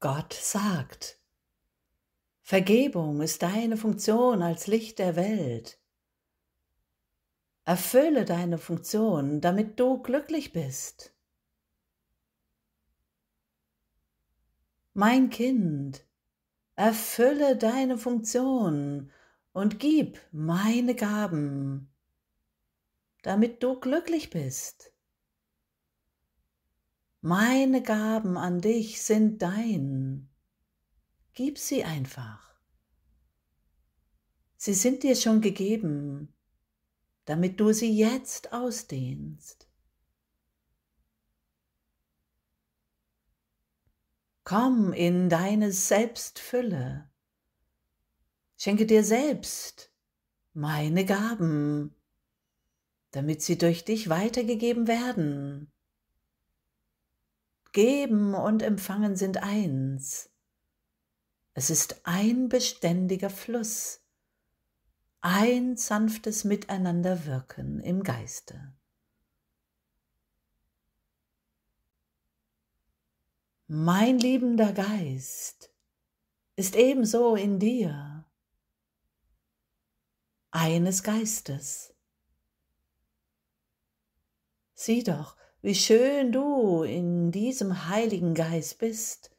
Gott sagt, Vergebung ist deine Funktion als Licht der Welt. Erfülle deine Funktion, damit du glücklich bist. Mein Kind, erfülle deine Funktion und gib meine Gaben, damit du glücklich bist. Meine Gaben an dich sind dein. Gib sie einfach. Sie sind dir schon gegeben, damit du sie jetzt ausdehnst. Komm in deine Selbstfülle. Schenke dir selbst meine Gaben, damit sie durch dich weitergegeben werden. Geben und Empfangen sind eins. Es ist ein beständiger Fluss, ein sanftes Miteinanderwirken im Geiste. Mein liebender Geist ist ebenso in dir, eines Geistes. Sieh doch, wie schön du in diesem Heiligen Geist bist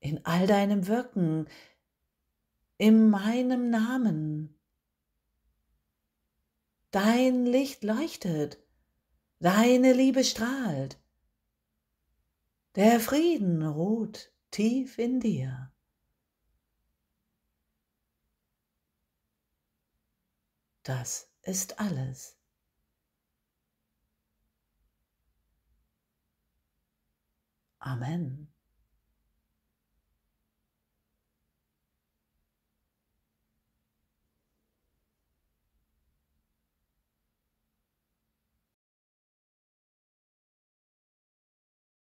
in all deinem Wirken, in meinem Namen. Dein Licht leuchtet, deine Liebe strahlt, der Frieden ruht tief in dir. Das ist alles. Amen.